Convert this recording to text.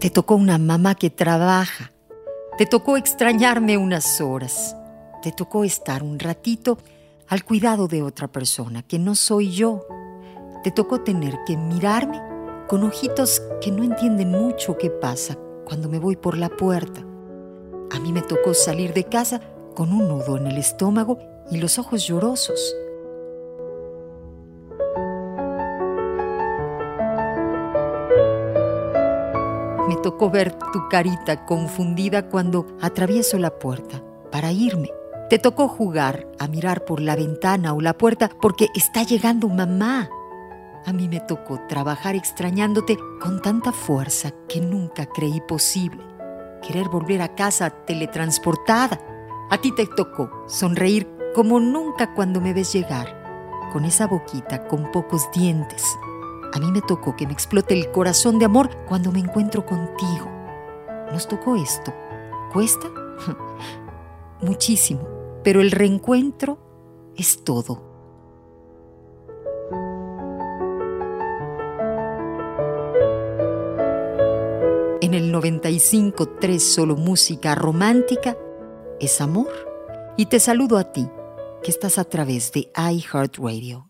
Te tocó una mamá que trabaja. Te tocó extrañarme unas horas. Te tocó estar un ratito al cuidado de otra persona que no soy yo. Te tocó tener que mirarme con ojitos que no entienden mucho qué pasa cuando me voy por la puerta. A mí me tocó salir de casa con un nudo en el estómago y los ojos llorosos. Me tocó ver tu carita confundida cuando atravieso la puerta para irme. Te tocó jugar a mirar por la ventana o la puerta porque está llegando mamá. A mí me tocó trabajar extrañándote con tanta fuerza que nunca creí posible. Querer volver a casa teletransportada. A ti te tocó sonreír como nunca cuando me ves llegar, con esa boquita con pocos dientes. A mí me tocó que me explote el corazón de amor cuando me encuentro contigo. Nos tocó esto. ¿Cuesta? Muchísimo, pero el reencuentro es todo. En el 95.3 solo música romántica es amor. Y te saludo a ti, que estás a través de iHeartRadio.